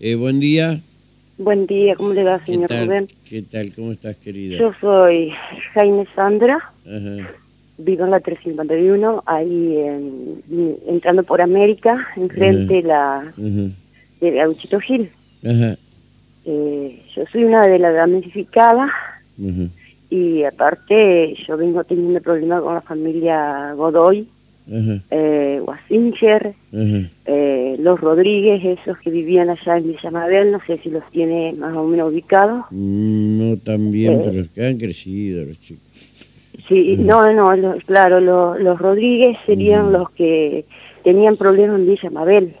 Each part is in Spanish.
Eh, buen día. Buen día, ¿cómo le va, señor ¿Qué tal? Rubén? ¿Qué tal? ¿Cómo estás, querida? Yo soy Jaime Sandra, Ajá. vivo en la 351, ahí en- entrando por América, enfrente de la Ajá. de Gauchito Gil. Ajá. Eh, yo soy una de las damnificadas Ajá. y aparte yo vengo teniendo problemas con la familia Godoy, Ajá. eh, Wasinger, eh, los Rodríguez, esos que vivían allá en Villa Mabel, no sé si los tiene más o menos ubicados. Mm, No tan bien, Eh. pero que han crecido los chicos. Sí, no, no, claro, lo- los Rodríguez serían los que tenían problemas en Villa Mabel.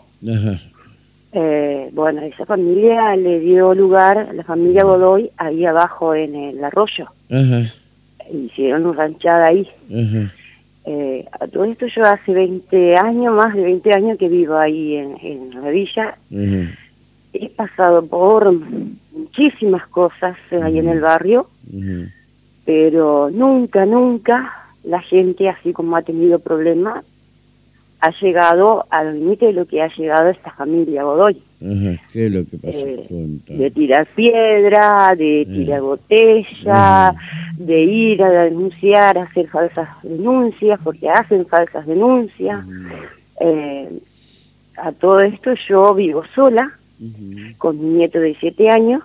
Eh, bueno, esa familia le dio lugar, la familia Godoy, ahí abajo en el arroyo. Hicieron una ranchada ahí. Ajá. Eh, a todo esto yo hace 20 años, más de 20 años que vivo ahí en, en la villa. He pasado por muchísimas cosas ahí en el barrio, pero nunca, nunca la gente, así como ha tenido problemas, ha llegado al límite de lo que ha llegado esta familia Godoy. Ajá. ¿Qué es lo que pasa? Eh, de tirar piedra, de tirar botella, de ir a denunciar, hacer falsas denuncias, porque hacen falsas denuncias. Eh, a todo esto yo vivo sola, con mi nieto de 7 años,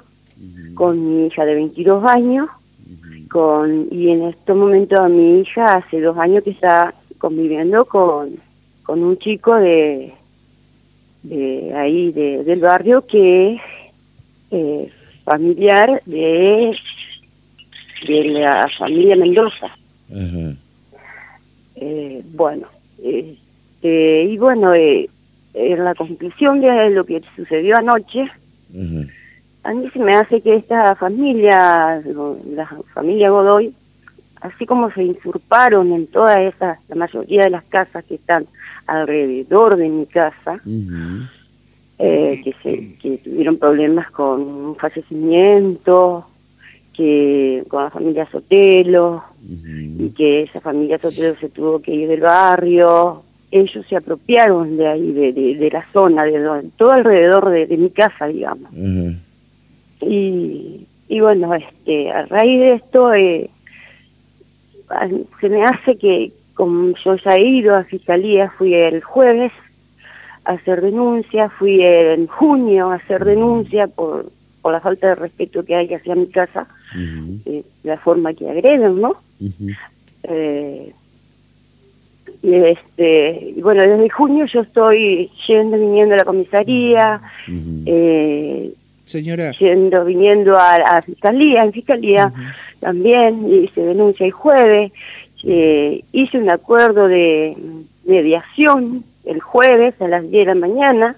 con mi hija de 22 años, con y en este momento a mi hija hace dos años que está conviviendo con, con un chico de, de ahí de- del barrio que es eh, familiar de, de la familia Mendoza. Eh, bueno, este, y bueno, eh, en la conclusión de lo que sucedió anoche, a mí se me hace que esta familia, la familia Godoy, así como se usurparon en toda esa, la mayoría de las casas que están alrededor de mi casa, eh, que, se, que tuvieron problemas con un fallecimiento, que con la familia Sotelo, y que esa familia Sotelo se tuvo que ir del barrio. Ellos se apropiaron de ahí, de, de, de la zona, de todo alrededor de, mi casa, digamos. Y, y bueno, este, a raíz de esto, eh, se me hace que, como yo ya he ido a fiscalía, fui el jueves a hacer denuncia, fui en junio a hacer denuncia por, por la falta de respeto que hay hacia mi casa, eh, la forma que agreden, ¿no? Eh, y este, y bueno, desde junio yo estoy yendo, viniendo a la comisaría, eh, Señora, yendo, viniendo a, a fiscalía, en fiscalía también, hice denuncia el jueves, eh, hice un acuerdo de mediación el jueves a las 10 de la mañana,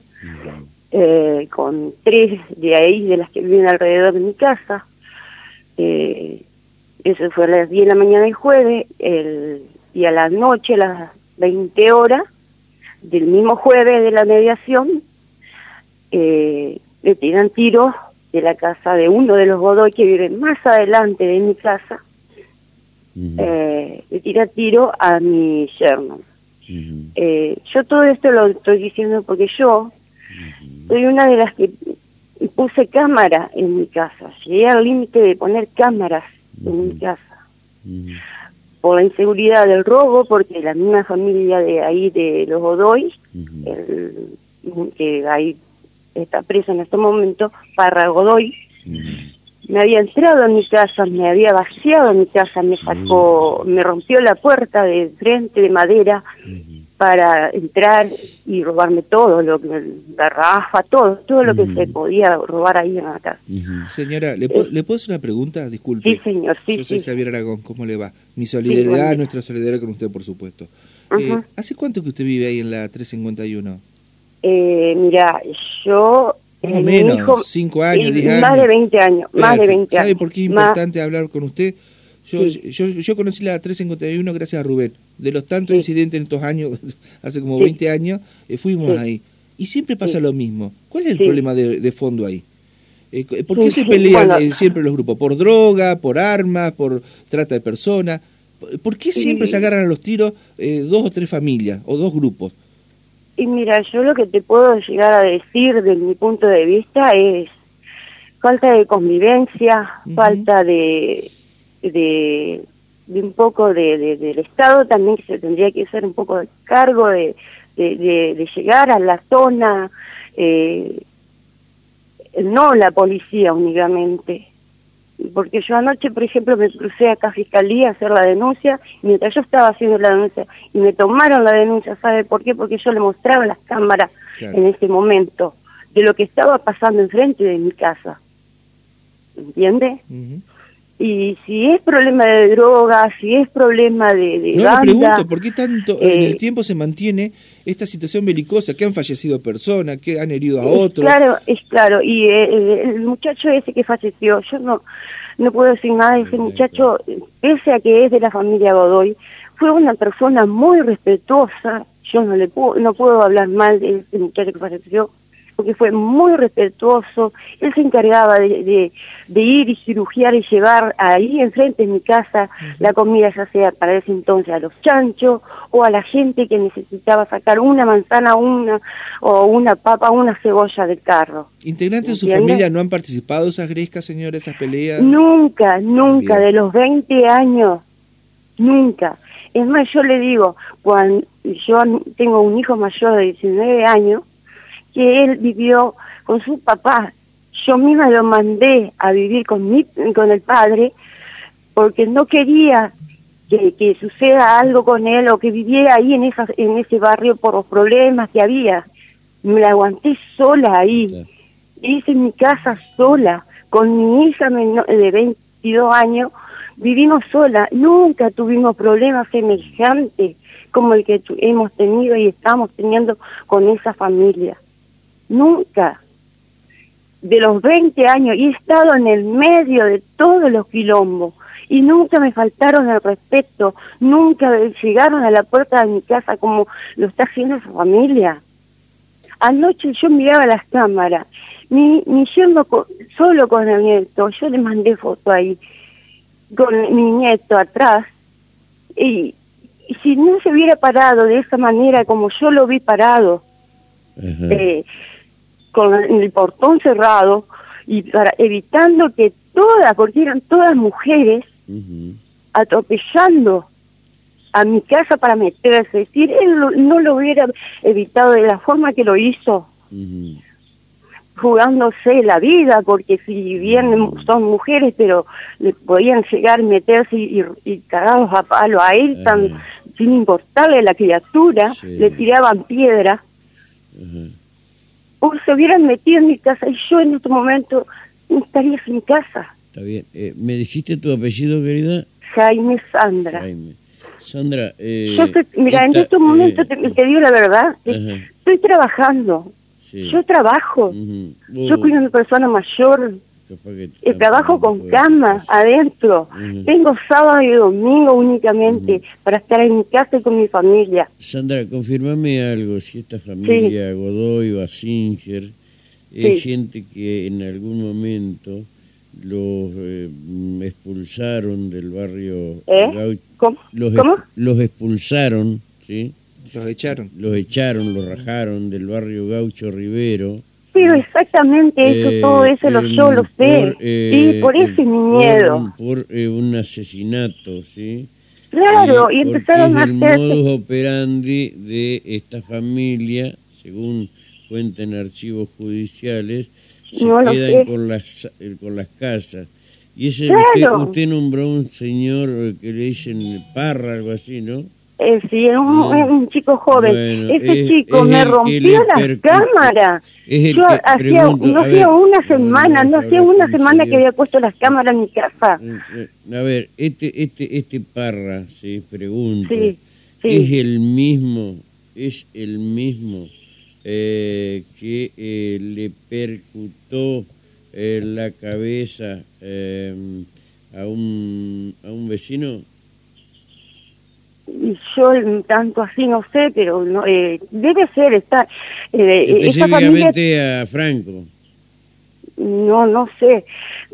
eh, con tres de ahí, de las que viven alrededor de mi casa, eh, eso fue a las 10 de la mañana el jueves, y a la noche, a las 20 horas, del mismo jueves de la mediación, le tiran tiros de la casa de uno de los Godoy que vive más adelante de mi casa, eh, le tira tiro a mi yerno. Eh, yo todo esto lo estoy diciendo porque yo soy una de las que puse cámara en mi casa. Llegué al límite de poner cámaras en mi casa. Por la inseguridad del robo, porque la misma familia de ahí de los Godoy, el, que ahí está preso en este momento, Parra Godoy, Ujú. me había entrado en mi casa, me había vaciado mi casa, me sacó, me rompió la puerta de frente de madera para entrar y robarme todo, lo que, garrafa, todo, todo lo que se podía robar ahí en la casa. Señora, ¿le, puedo- ¿le puedo hacer una pregunta? Disculpe. Sí, señor, sí, Yo soy sí. Javier Aragón, ¿cómo le va? Mi solidaridad, nuestra solidaridad con usted, por supuesto. Eh, ¿Hace cuánto que usted vive ahí en la 351? Eh, mira, yo... Más o mi menos, hijo- cinco años, sí, diez años. Más de 20 años, más de Perfecto. 20 años. ¿Sabe por qué es Más- importante hablar con usted? Yo, Sí. yo, yo conocí la 351 gracias a Rubén. De los tantos Sí. incidentes en estos años, hace como Sí. 20 años, eh, fuimos ahí. Y siempre pasa lo mismo. ¿Cuál es el problema de, de fondo ahí? Eh, ¿Por qué se pelean bueno. eh, siempre los grupos? ¿Por droga, por armas, por trata de personas? ¿Por qué siempre se agarran a los tiros eh, dos o tres familias o dos grupos? Y mira, yo lo que te puedo llegar a decir desde mi punto de vista es falta de convivencia, falta de, de, de un poco de, de- del Estado también que se tendría que hacer un poco de cargo de, de, de- de llegar a la zona, eh, no la policía únicamente. Porque yo anoche, por ejemplo, me crucé acá a Fiscalía a hacer la denuncia, y mientras yo estaba haciendo la denuncia, y me tomaron la denuncia, ¿sabe por qué? Porque yo le mostraba las cámaras Claro. en ese momento de lo que estaba pasando enfrente de mi casa. ¿Entiende? Ujú. Y si es problema de droga, si es problema de, de No, le banda, pregunto, ¿por qué tanto en eh, el tiempo se mantiene esta situación belicosa? Que han fallecido personas, que han herido a otros. Claro, es claro. Y eh, el muchacho ese que falleció, yo no, no puedo decir nada de ese muchacho, eh, pese a que es de la familia Godoy, fue una persona muy respetuosa. Yo no le puedo, no puedo hablar mal de ese muchacho que falleció, porque fue muy respetuoso. Él se encargaba de, de, de ir y cirugiar y llevar ahí enfrente de mi casa la comida, ya sea para ese entonces a los chanchos o a la gente que necesitaba sacar una manzana una o una papa una cebolla del carro. ¿Integrantes de su familia no han participado esas grescas, señora, esas peleas? Nunca, nunca, Bien. de los 20 años, nunca. Es más, yo le digo, cuando yo tengo un hijo mayor de 19 años, que él vivió con su papá. Yo misma lo mandé a vivir con, mi, con el padre porque no quería que, que suceda algo con él o que viviera ahí en, esa, en ese barrio por los problemas que había. Me la aguanté sola ahí. Claro. Hice mi casa sola, con mi hija de 22 años, vivimos sola, nunca tuvimos problemas semejantes como el que hemos tenido y estamos teniendo con esa familia. Nunca. De los 20 años, y he estado en el medio de todos los quilombos, y nunca me faltaron el respeto, nunca llegaron a la puerta de mi casa como lo está haciendo esa familia. Anoche yo miraba las cámaras, mi, mi yerno solo con el nieto, yo le mandé foto ahí, con mi nieto atrás, y, y si no se hubiera parado de esa manera como yo lo vi parado, eh, con el portón cerrado, y para evitando que todas, porque eran todas mujeres, atropellando a mi casa para meterse. Es decir, él lo- no lo hubiera evitado de la forma que lo hizo, jugándose la vida, porque si bien son mujeres, pero le podían llegar a meterse y, y, y cagados a palo a él, tan, sin importarle la criatura, Sí. le tiraban piedra. O se hubieran metido en mi casa y yo en este momento estaría sin casa. Está bien. Eh, ¿Me dijiste tu apellido, querida? Jaime Sandra. Jaime. Sandra, eh, Yo estoy- mira, en estos momentos eh, te, te digo la verdad, estoy trabajando, sí. yo trabajo, yo Uh, cuido a una persona mayor, eh, trabajo con cama adentro, tengo sábado y domingo únicamente para estar en mi casa y con mi familia. Sandra, confirmame algo, si esta familia Godoy, Basinger, es Sí. gente que en algún momento los eh, expulsaron del barrio ¿Eh? Gau- ¿Cómo? los, ¿Cómo? los expulsaron, ¿sí? Los echaron. los echaron, los rajaron del barrio Gaucho Rivero. Pero exactamente eso, Eh, todo eso lo, em, yo lo sé. por, eh, sí, por ese es mi miedo. Por, eh, un asesinato, ¿sí? Claro, y empezaron a es el modus operandi de esta familia, según cuentan archivos judiciales, se No quedan con las, con las casas. Y ese, Claro. usted, usted nombró un señor que le dicen Parra, algo así, ¿no? Eh, sí, era un, No. un chico joven. Bueno, Ese es- chico es me el rompió le las percute- cámaras. Es el Yo hacía, pregunto, no hacía una semana, no hacía una semana que había puesto las cámaras en mi casa. Eh, eh, A ver, este, este, este Parra, sí, sí. es el mismo, es el mismo eh, que eh, le percutó en la cabeza eh, a un a un vecino. Y yo tanto así no sé, pero no, eh, debe ser, está, eh, esa familia, Específicamente a Franco, no, no sé,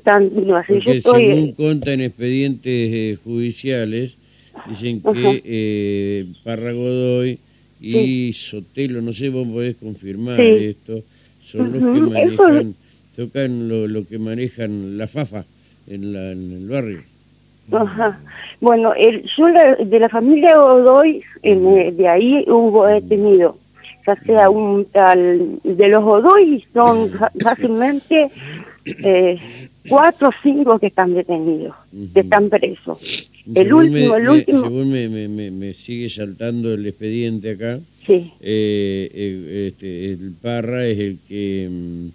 tan, no, así yo estoy, según eh, contan expedientes eh, judiciales, dicen que eh, Parra Godoy y Sotelo, no sé, vos podés confirmar Sí. esto, son los que manejan, tocan lo, lo que manejan la FAFA en, la, en el barrio. Ajá. Bueno, el, yo la- de la familia Godoy, en, eh, de ahí hubo he tenido, ya sea un tal, de los Godoy son fácilmente eh, cuatro o cinco que están detenidos, que están presos. El Según último, me- el me- último, según me, me- me- me sigue saltando el expediente acá, sí, eh, eh, este, el Parra es el que mm,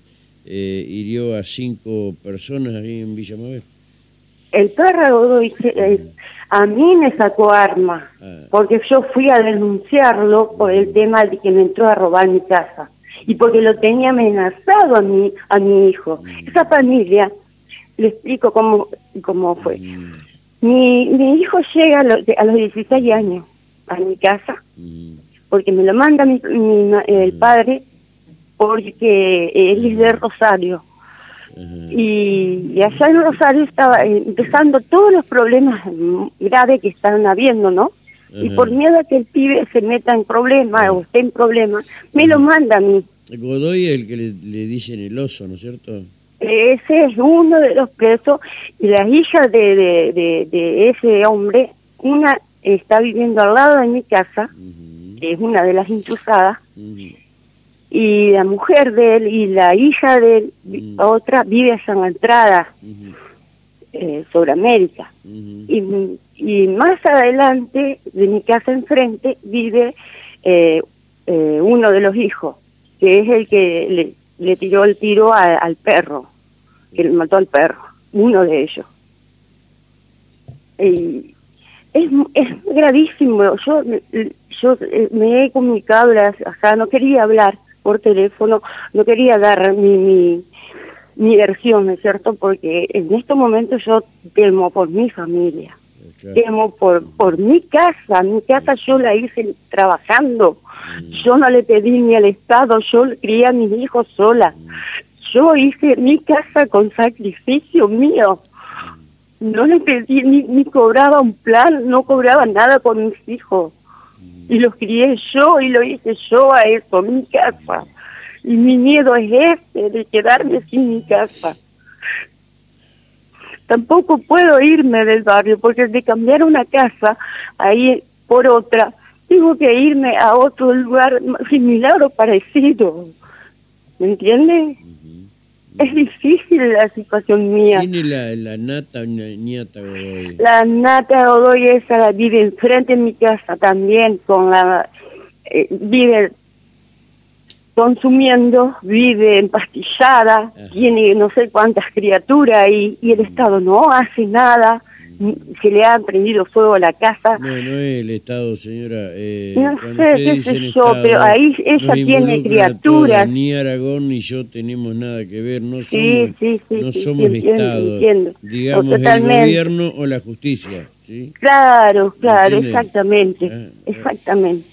eh, hirió a cinco personas ahí en Villa Mabel. El perro eh, a mí me sacó arma, Ah. porque yo fui a denunciarlo por el tema de que me entró a robar mi casa y porque lo tenía amenazado a mi, a mi hijo. Esa familia, le explico cómo, cómo fue. Mm, Mi, mi hijo llega a, los- a los 16 años a mi casa, mm, porque me lo manda mi, mi el padre, porque él es de Rosario. Y, y allá en Rosario estaba eh, empezando todos los problemas mm, graves que están habiendo, ¿no? Y por miedo a que el pibe se meta en problemas o esté en problemas, me lo manda a mí. Godoy es el que le, le dicen el oso, ¿no es cierto? Ese es uno de los presos y la hija de, de, de, de ese hombre, una está viviendo al lado de mi casa, que es una de las intrusadas, y la mujer de él y la hija de él, Mm. otra, vive en la entrada eh, sobre América. Y, y más adelante, de mi casa enfrente, vive eh, eh, uno de los hijos, que es el que le, le tiró el tiro a- al perro, que le mató al perro, uno de ellos. Y es, es gravísimo. Yo, yo eh, me he comunicado las- acá, no quería hablar por teléfono, no quería dar mi, mi, mi versión, ¿no es cierto? Porque en estos momentos yo temo por mi familia, Claro. temo por, por mi casa. Mi casa yo la hice trabajando. Mm, Yo no le pedí ni al Estado, yo crié a mis hijos sola. Yo hice mi casa con sacrificio mío. No le pedí ni, ni cobraba un plan, no cobraba nada por mis hijos. Y los crié yo y lo hice yo a eso, mi casa. Y mi miedo es este, de quedarme sin mi casa. Tampoco puedo irme del barrio porque de cambiar una casa ahí por otra, tengo que irme a otro lugar similar o parecido. ¿Me entiendes? Es difícil la situación mía. ¿Quién es la, la nata ña- ñata Godoy? La Nata Godoy esa la vive enfrente de mi casa también, con la eh, vive consumiendo, vive empastillada, Ajá. tiene no sé cuántas criaturas y, y el Estado no hace nada, se le ha prendido fuego a la casa. No, no es el Estado, señora. Eh, No sé, qué sé yo, Estado, pero ahí ella tiene criaturas. Ni Aragón ni yo tenemos nada que ver. No somos, sí, sí, no sí, somos sí, entiendo, Estado. entiendo. Digamos, el gobierno o la justicia. ¿sí? Claro, claro, exactamente, Ah, exactamente.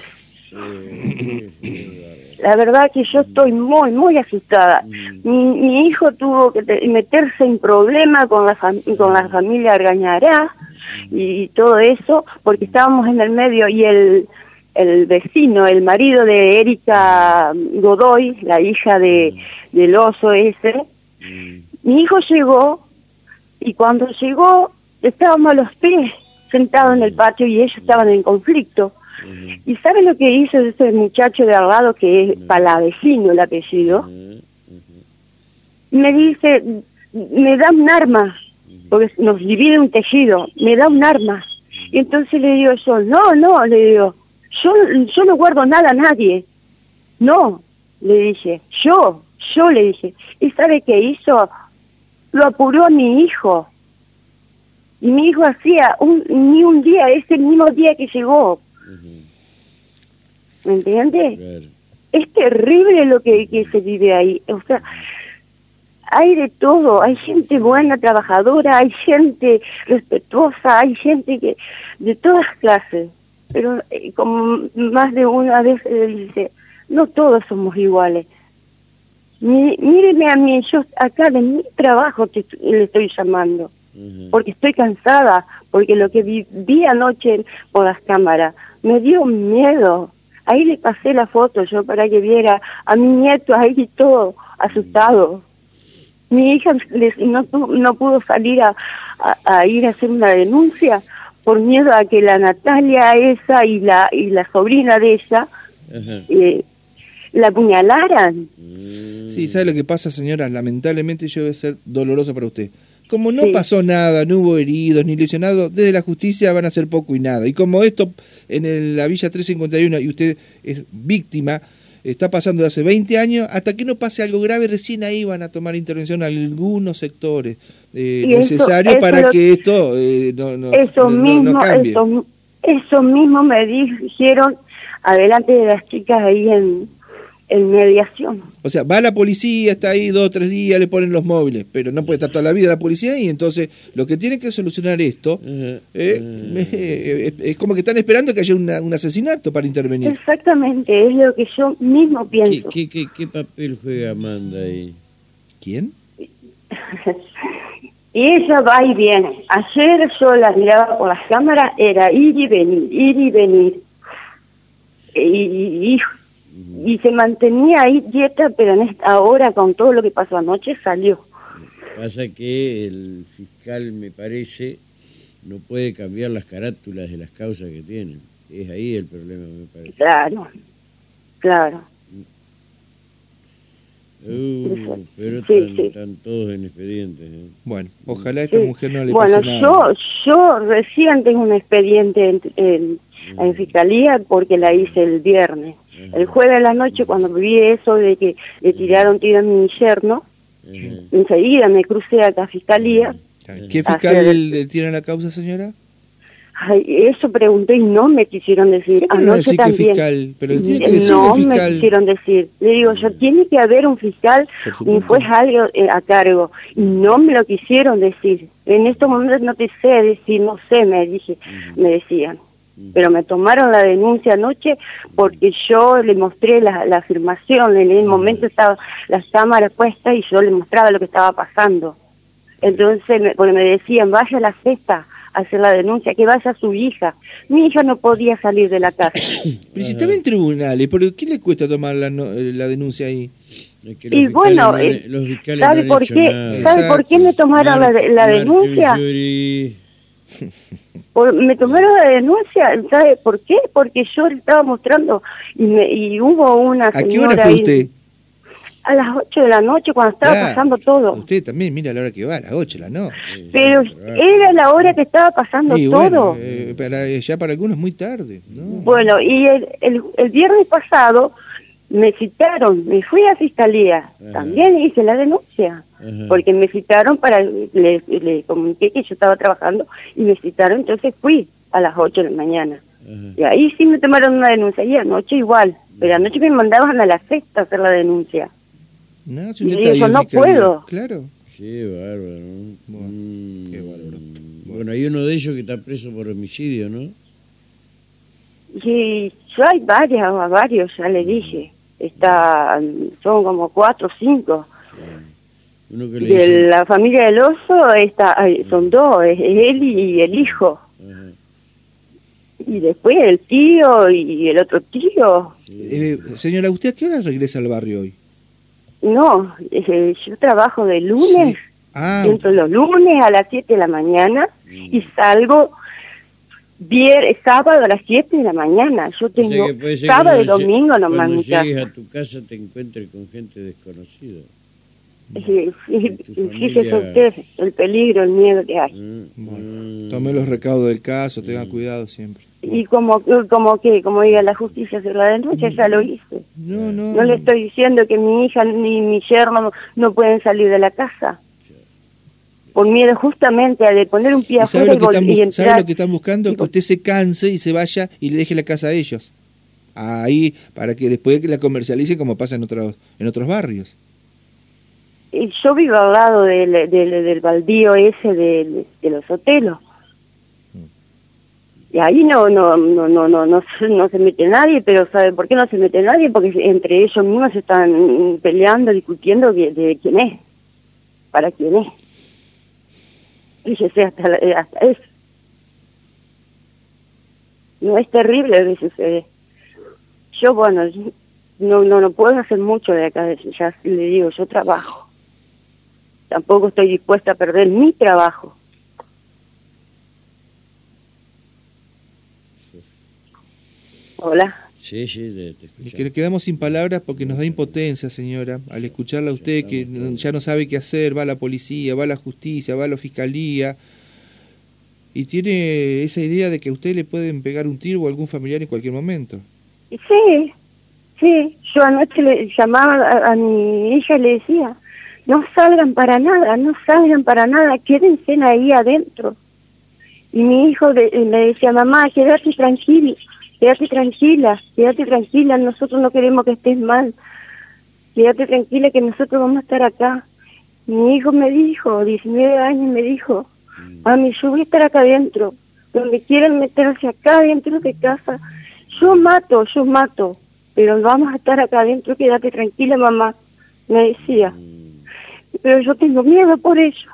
Sí, sí, sí, La verdad que yo estoy muy, muy asustada. Mm. Mi, mi hijo tuvo que te- meterse en problemas con la, fam- con la familia Argañará y todo eso, porque estábamos en el medio y el, el vecino, el marido de Erika Godoy, la hija de, del oso ese, Mm, mi hijo llegó y cuando llegó estábamos a los pies sentados en el patio y ellos estaban en conflicto. ¿Y sabe lo que hizo ese muchacho de al lado que es palavecino el apellido? Me dice, me da un arma, porque nos divide un tejido, me da un arma. Y entonces le digo yo, no, no, le digo, yo, yo no guardo nada a nadie. No, le dije, yo, yo le dije. ¿Y sabe qué hizo? Lo apuró a mi hijo. Y mi hijo hacía un, ni un día, ese mismo día que llegó, ¿me entiende? claro. es terrible lo que, que se vive ahí. O sea, hay de todo. Hay gente buena, trabajadora, hay gente respetuosa, hay gente que de todas clases. Pero eh, como más de una vez eh, dice, no todos somos iguales. Mi, míreme a mí, yo acá de mi trabajo te, le estoy llamando, porque estoy cansada, porque lo que vi, vi anoche por las cámaras me dio miedo. Ahí le pasé la foto yo para que viera a mi nieto ahí todo asustado. Mi hija no, no pudo salir a, a, ir a hacer una denuncia por miedo a que la Natalia esa y la y la sobrina de ella eh, la apuñalaran. Sí, ¿sabe lo que pasa, señora? Lamentablemente yo debe ser doloroso para usted. Como no pasó nada, no hubo heridos ni lesionados, desde la justicia van a ser poco y nada. Y como esto en la Villa 351 y usted es víctima, está pasando de hace 20 años, hasta que no pase algo grave, recién ahí van a tomar intervención algunos sectores eh, necesarios para que esto eh, no, no, eso mismo, cambie. Eso, eso mismo me dijeron adelante de las chicas ahí en, en mediación. O sea, va la policía, está ahí dos o tres días, le ponen los móviles, pero no puede estar toda la vida la policía y entonces lo que tiene que solucionar esto eh, eh, es como que están esperando que haya un asesinato para intervenir. Exactamente, es lo que yo mismo pienso. ¿Qué, qué, qué, papel juega Amanda ahí? ¿Quién? y ella va y viene. Ayer yo la miraba por las cámaras, era ir y venir, ir y venir. Y, y, y se mantenía ahí dieta, pero en esta hora, con todo lo que pasó anoche, salió. Pasa que el fiscal, me parece, no puede cambiar las carátulas de las causas que tienen. Es ahí el problema, me parece. Claro, claro. Uh, pero están, todos en expedientes. ¿eh? Bueno, ojalá esta mujer no le pase nada. Bueno, yo, yo recién tengo un expediente en, en, en, fiscalía porque la hice el viernes. El jueves de la noche, cuando vi eso de que le tiraron tiro a mi yerno, enseguida me crucé a la fiscalía. ¿Qué fiscal le tiene la causa, señora? Ay, eso pregunté y no me quisieron decir. Anoche no también. fiscal? Pero tiene que decir no me quisieron decir. Le digo, yo tiene que haber un fiscal, un juez algo eh, a cargo. Y no me lo quisieron decir. En estos momentos no te sé decir, no sé, me dije, me decían pero me tomaron la denuncia anoche porque yo le mostré la, afirmación, en el momento estaba las cámaras puestas y yo le mostraba lo que estaba pasando. Entonces, me, porque me decían, vaya a la cesta hacer la denuncia, que vaya su hija. Mi hija no podía salir de la casa. Pero si estaba en tribunales, ¿por qué le cuesta tomar la, la denuncia ahí? y bueno, eh, ¿sabe, por qué, ¿sabe por qué me tomaron la, la denuncia? me tomaron la denuncia, ¿sabe por qué? Porque yo le estaba mostrando y, me, y hubo una señora ¿A qué hora fue usted? A las 8 de la noche cuando estaba pasando todo. Usted también mira la hora que va, a las 8 de la noche. Pero era la hora que estaba pasando todo. Eh, para, ya para algunos muy tarde. Bueno, y el, el, el viernes pasado me citaron, me fui a fiscalía, también hice la denuncia, porque me citaron para, le, le, comuniqué que yo estaba trabajando y me citaron, entonces fui a las 8 de la mañana. Y ahí sí me tomaron una denuncia, y anoche igual, pero anoche me mandaban a la sexta a hacer la denuncia. No, y yo no puedo. Claro. Qué bárbaro. Bueno, qué bárbaro. Bueno, hay uno de ellos que está preso por homicidio, ¿no? Y yo hay varios, varios, ya le dije está son como cuatro o cinco. de la familia del oso está, son dos, es, él y el hijo. Y después el tío y el otro tío. Eh, señora, ¿usted a qué hora regresa al barrio hoy? No, eh, yo trabajo de lunes, ah. entro los lunes a las 7 de la mañana y salgo Viernes, sábado a las 7 de la mañana. Yo tengo sábado y domingo nomás. Cuando llegues a tu casa te encuentres con gente desconocida. Fíjese usted el peligro, el miedo que hay. Mm, tome los recaudos del caso, tenga mm. cuidado siempre. Y como, como que, como diga la justicia hacer la denuncia, ya lo hice. No, no. No le estoy diciendo que mi hija ni mi yerno no pueden salir de la casa por miedo justamente a de poner un pie afuera y, entrar. ¿Sabe lo que están buscando? Que usted se canse y se vaya y le deje la casa a ellos. Ahí, para que después la comercialicen como pasa en otros, en otros barrios. Yo vivo al lado del, del, baldío ese de, los hoteles. Mm. Y ahí no, no, no, no, no, no, no se mete nadie, pero ¿sabe por qué no se mete nadie? Porque entre ellos mismos se están peleando, discutiendo de quién es, para quién es fíjese hasta, eh, hasta eso. No es terrible lo que sucede. yo, bueno, no, no, no puedo hacer mucho de acá, ya le digo, yo trabajo. Tampoco estoy dispuesta a perder mi trabajo. Hola. Sí, sí, te, que quedamos sin palabras porque nos da impotencia, señora, al escucharla a usted que ya no sabe qué hacer, va a la policía, va a la justicia, va a la fiscalía y tiene esa idea de que a usted le pueden pegar un tiro o algún familiar en cualquier momento. Sí, sí, yo anoche le llamaba a, mi hija y le decía, no salgan para nada, no salgan para nada, quédense ahí adentro. Y mi hijo le decía, mamá, quédate tranquila quédate tranquila, quédate tranquila, nosotros no queremos que estés mal, quédate tranquila que nosotros vamos a estar acá. Mi hijo me dijo, 19 años, me dijo, mami, yo voy a estar acá adentro, donde quieran meterse acá dentro de casa, yo mato, yo mato, pero vamos a estar acá adentro, quédate tranquila, mamá, me decía. Pero yo tengo miedo por eso.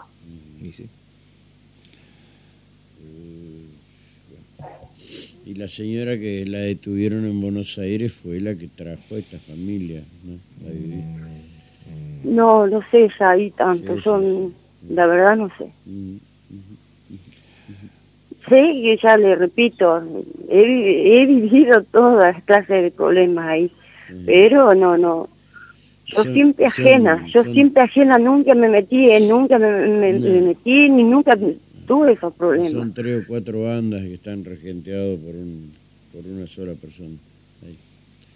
Y la señora que la detuvieron en Buenos Aires fue la que trajo a esta familia, ¿no? no, no sé ya ahí tanto, son, la verdad no sé. Mm, sé que ya le repito, he, vivido todas clases de problemas ahí, pero no, no, yo siempre ajena, yo siempre ajena, nunca me metí, nunca me, metí, ni nunca tuve esos problemas. Son tres o cuatro bandas que están regenteados por, un, por una sola persona.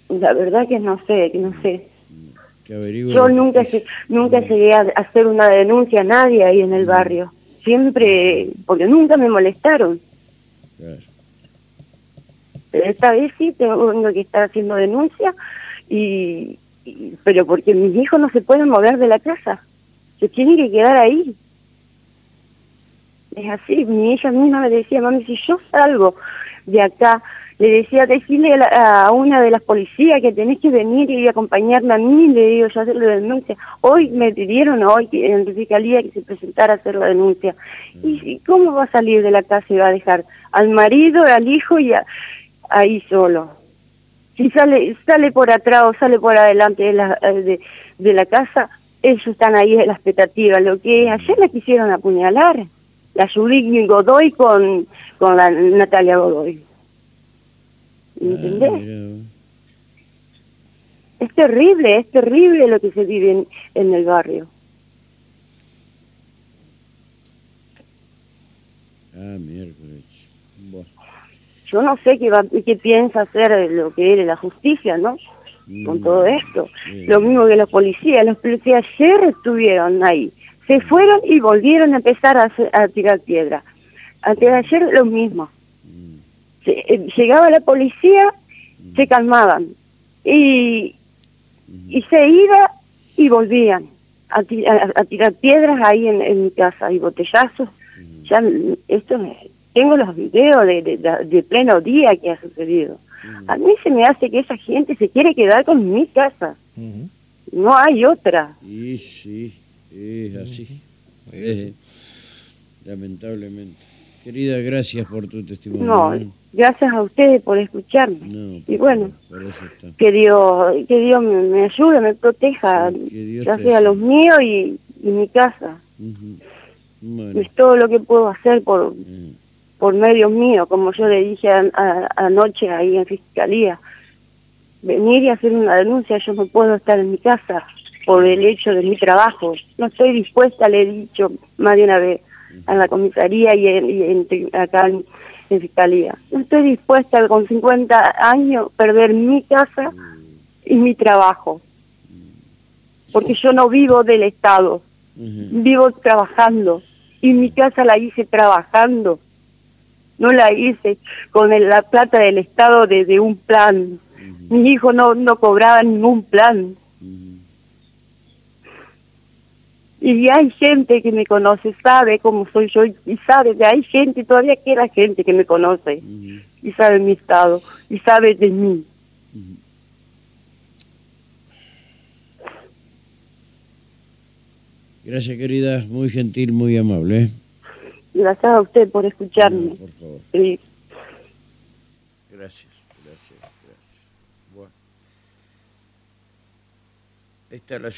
La verdad que no sé, que no sé. Yo nunca, nunca llegué a hacer una denuncia a nadie ahí en el barrio. Siempre, porque nunca me molestaron. Pero esta vez sí tengo que estar haciendo denuncia, y, pero porque mis hijos no se pueden mover de la casa. Se tienen que quedar ahí es así, mi hija misma me decía, mami, si yo salgo de acá, le decía, decirle a, una de las policías que tenés que venir y acompañarme a mí, le digo, yo hacer la denuncia. Hoy me pidieron, hoy en la fiscalía, que se presentara a hacer la denuncia. ¿Y, cómo va a salir de la casa y va a dejar al marido, al hijo y ahí solo? Si sale, sale por atrás o sale por adelante de la, de, de la casa, ellos están ahí en la expectativa. Lo que ayer la quisieron apuñalar la Judith Godoy con, con la Natalia Godoy. ¿Entendés? Ah, es terrible, es terrible lo que se vive en, el barrio. Ah, miércoles. Yo no sé qué, va, qué piensa hacer lo que es la justicia, ¿no? Con mm, todo esto. Lo mismo que los policías. Los policías ayer estuvieron ahí se fueron y volvieron a empezar a, tirar piedra. Antes de ayer lo mismo. Eh, llegaba la policía, se calmaban y, y se iba y volvían a, tirar piedras ahí en, mi casa y botellazos. Ya esto tengo los videos de, pleno día que ha sucedido. A mí se me hace que esa gente se quiere quedar con mi casa. No hay otra. Sí, sí. Es así. Eh, lamentablemente. Querida, gracias por tu testimonio. No, ¿eh? gracias a ustedes por escucharme. y bueno, que Dios, que Dios me, ayude, me proteja, ya sea los míos y, mi casa. Es todo lo que puedo hacer por, eh. Por medios míos, como yo le dije anoche ahí en Fiscalía. Venir y hacer una denuncia, yo no puedo estar en mi casa por el hecho de mi trabajo. No estoy dispuesta, le he dicho más de una vez a la comisaría y, en, acá en, Fiscalía. No estoy dispuesta con 50 años perder mi casa y mi trabajo. Porque yo no vivo del Estado, vivo trabajando y mi casa la hice trabajando. No la hice con la plata del Estado de, un plan. Mi hijo no, no cobraba ningún plan. Y hay gente que me conoce, sabe cómo soy yo y sabe que hay gente, todavía queda gente que me conoce y sabe mi estado y sabe de mí. Gracias querida, muy gentil, muy amable. Gracias a usted por escucharme. por favor. Sí. Gracias, gracias, gracias. Bueno. Esta es la